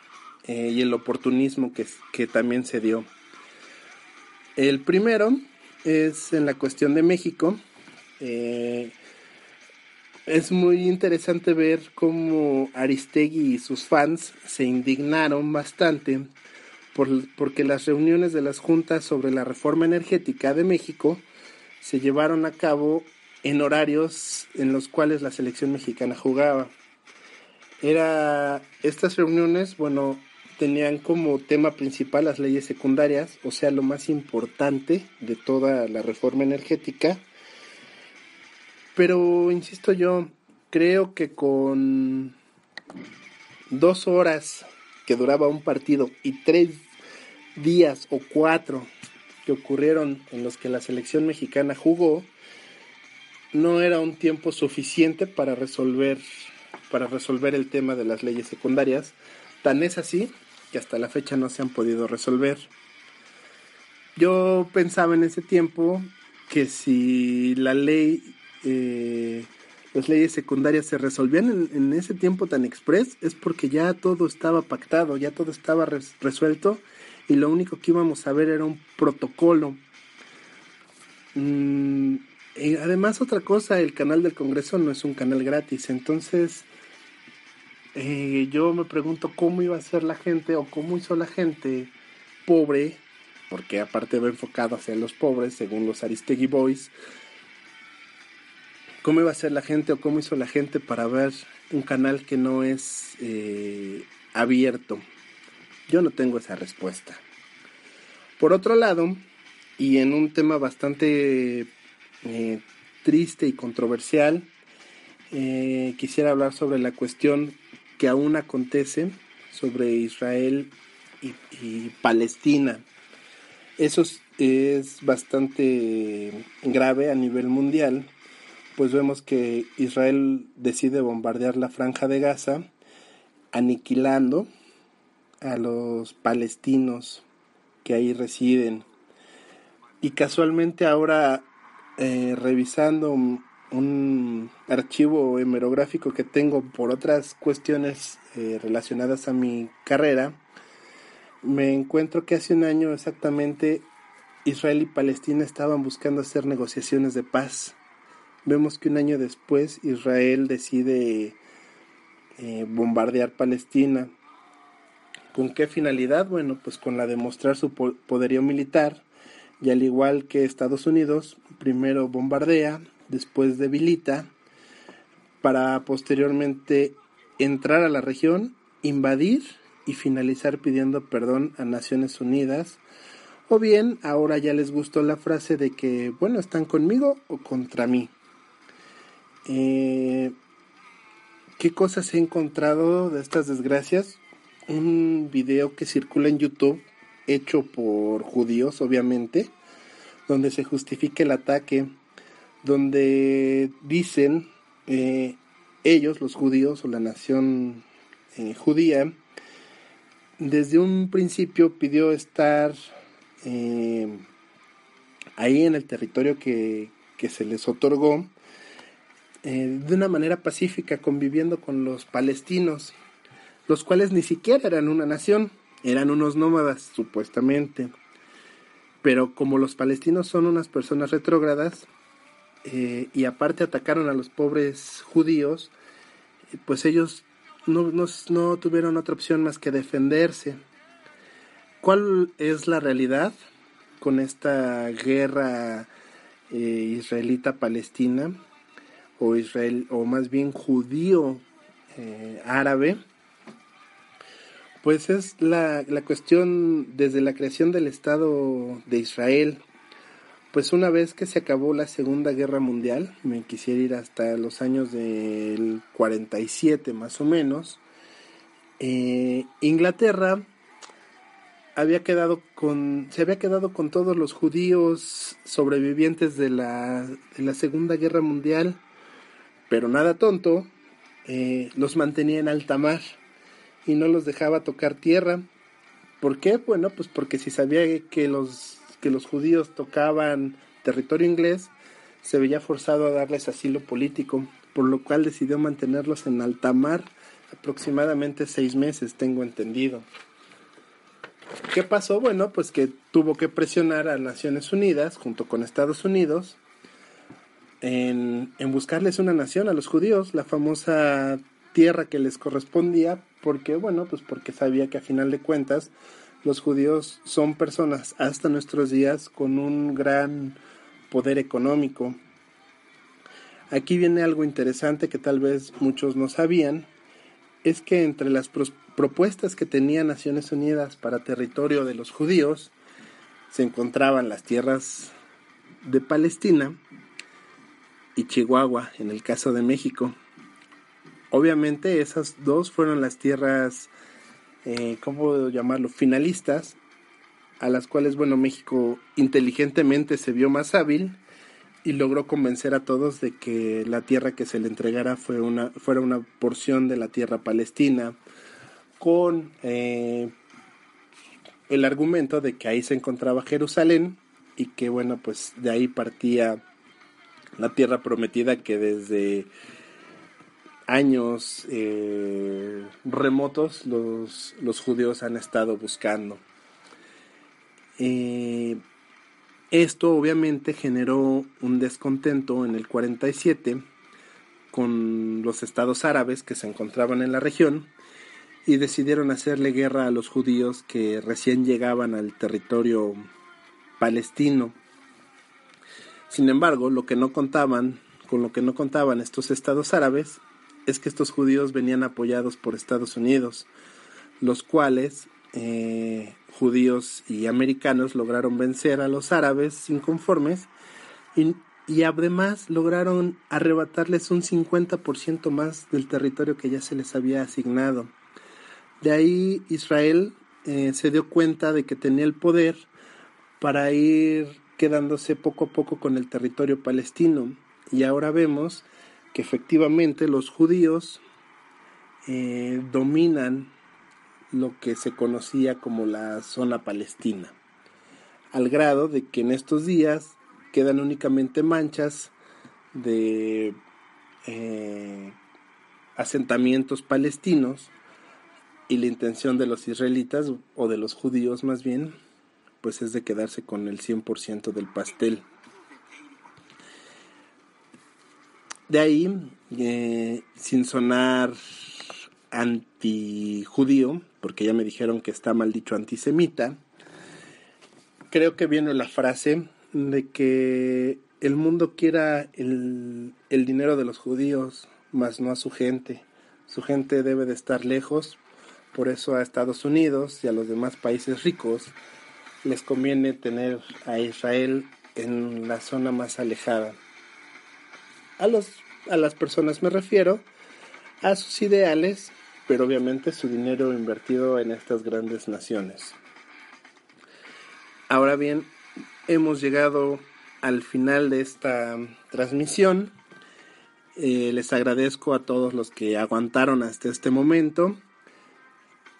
eh, y el oportunismo que, que también se dio. El primero es en la cuestión de México. Eh, es muy interesante ver cómo Aristegui y sus fans se indignaron bastante por, porque las reuniones de las juntas sobre la reforma energética de México se llevaron a cabo en horarios en los cuales la selección mexicana jugaba. Era estas reuniones, bueno, tenían como tema principal las leyes secundarias, o sea, lo más importante de toda la reforma energética. Pero, insisto yo, creo que con dos horas que duraba un partido y tres días o cuatro que ocurrieron en los que la selección mexicana jugó no era un tiempo suficiente para resolver para resolver el tema de las leyes secundarias. Tan es así que hasta la fecha no se han podido resolver. Yo pensaba en ese tiempo que si la ley eh, las leyes secundarias se resolvían en, ese tiempo tan express es porque ya todo estaba pactado ya todo estaba resuelto y lo único que íbamos a ver era un protocolo. Mm, y además otra cosa, el canal del Congreso no es un canal gratis, entonces eh, yo me pregunto cómo iba a ser la gente o cómo hizo la gente pobre, porque aparte va enfocado hacia los pobres, según los Aristegui Boys, cómo iba a ser la gente o cómo hizo la gente para ver un canal que no es eh, abierto. Yo no tengo esa respuesta. Por otro lado, y en un tema bastante eh, triste y controversial, eh, quisiera hablar sobre la cuestión que aún acontece sobre Israel y, Palestina. Eso es, bastante grave a nivel mundial, pues vemos que Israel decide bombardear la franja de Gaza, aniquilando a los palestinos que ahí residen. Y casualmente ahora, eh, revisando un archivo hemerográfico que tengo por otras cuestiones eh, relacionadas a mi carrera, me encuentro que hace un año exactamente Israel y Palestina estaban buscando hacer negociaciones de paz. Vemos que un año después Israel decide eh, bombardear Palestina. ¿Con qué finalidad? Bueno, pues con la de mostrar su poderío militar y al igual que Estados Unidos, primero bombardea, después debilita, para posteriormente entrar a la región, invadir y finalizar pidiendo perdón a Naciones Unidas. O bien, ahora ya les gustó la frase de que, bueno, están conmigo o contra mí. Eh, ¿Qué cosas he encontrado de estas desgracias? Un video que circula en YouTube, hecho por judíos, obviamente, donde se justifica el ataque, donde dicen eh, ellos, los judíos o la nación eh, judía, desde un principio pidió estar ahí en el territorio que, se les otorgó eh, de una manera pacífica, conviviendo con los palestinos, los cuales ni siquiera eran una nación, eran unos nómadas supuestamente. Pero como los palestinos son unas personas retrógradas, eh, y aparte atacaron a los pobres judíos, pues ellos no, no, tuvieron otra opción más que defenderse. ¿Cuál es la realidad con esta guerra eh, israelita-palestina o Israel o más bien judío eh, árabe? Pues es la, la cuestión desde la creación del Estado de Israel pues una vez que se acabó la Segunda Guerra Mundial, me quisiera ir hasta los años del 47 más o menos, eh, Inglaterra había quedado con, se había quedado con todos los judíos sobrevivientes de la, de la Segunda Guerra Mundial, pero nada tonto, eh, los mantenía en alta mar y no los dejaba tocar tierra. ¿Por qué? Bueno, pues porque si sabía que los que los judíos tocaban territorio inglés, se veía forzado a darles asilo político, por lo cual decidió mantenerlos en alta mar aproximadamente seis meses, tengo entendido. ¿Qué pasó? Bueno, pues que tuvo que presionar a Naciones Unidas junto con Estados Unidos en, buscarles una nación a los judíos, la famosa tierra que les correspondía, porque bueno, pues porque sabía que a final de cuentas los judíos son personas hasta nuestros días con un gran poder económico. Aquí viene algo interesante que tal vez muchos no sabían, es que entre las propuestas que tenía Naciones Unidas para territorio de los judíos se encontraban las tierras de Palestina y Chihuahua en el caso de México. Obviamente esas dos fueron las tierras eh, ¿cómo llamarlo?, finalistas, a las cuales, bueno, México inteligentemente se vio más hábil y logró convencer a todos de que la tierra que se le entregara fue una, fuera una porción de la tierra palestina, con eh, el argumento de que ahí se encontraba Jerusalén y que, bueno, pues de ahí partía la tierra prometida que desde años eh, remotos los, los, judíos han estado buscando. Eh, esto obviamente generó un descontento en el 47 con los estados árabes que se encontraban en la región y decidieron hacerle guerra a los judíos que recién llegaban al territorio palestino. Sin embargo, lo que no contaban, con lo que no contaban estos estados árabes es que estos judíos venían apoyados por Estados Unidos, los cuales eh, judíos y americanos lograron vencer a los árabes inconformes y, y además lograron arrebatarles un 50% más del territorio que ya se les había asignado. De ahí Israel eh, se dio cuenta de que tenía el poder para ir quedándose poco a poco con el territorio palestino. Y ahora vemos que efectivamente los judíos eh, dominan lo que se conocía como la zona palestina, al grado de que en estos días quedan únicamente manchas de eh, asentamientos palestinos y la intención de los israelitas o de los judíos más bien pues es de quedarse con el 100% del pastel. De ahí, eh, sin sonar antijudío, porque ya me dijeron que está mal dicho antisemita, creo que viene la frase de que el mundo quiera el, el dinero de los judíos, más no a su gente. Su gente debe de estar lejos por eso a Estados Unidos y a los demás países ricos les conviene tener a Israel en la zona más alejada. A, los, a las personas me refiero a sus ideales, pero obviamente su dinero invertido en estas grandes naciones. Ahora bien, hemos llegado al final de esta transmisión. Eh, les agradezco a todos los que aguantaron hasta este momento.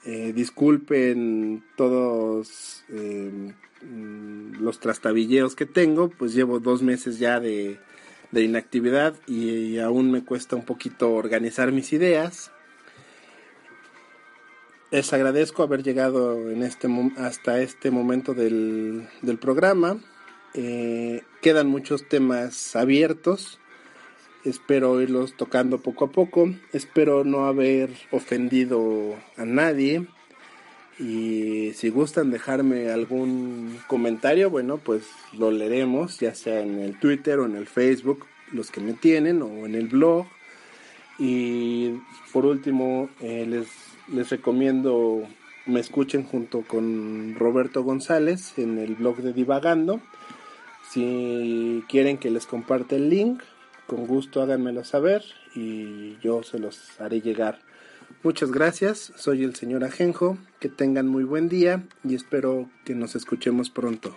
Eh, disculpen todos eh, los trastabilleos que tengo, pues llevo dos meses ya de, inactividad y, aún me cuesta un poquito organizar mis ideas. Les agradezco haber llegado en este, hasta este momento del, programa. Eh, quedan muchos temas abiertos Espero irlos tocando poco a poco. Espero no haber ofendido a nadie. Y si gustan dejarme algún comentario, bueno, pues lo leeremos, ya sea en el Twitter o en el Facebook, los que me tienen, o en el blog. Y por último, eh, les, les recomiendo me escuchen junto con Roberto González en el blog de Divagando. Si quieren que les comparte el link, con gusto háganmelo saber y yo se los haré llegar. Muchas gracias, soy el señor Ajenjo, que tengan muy buen día y espero que nos escuchemos pronto.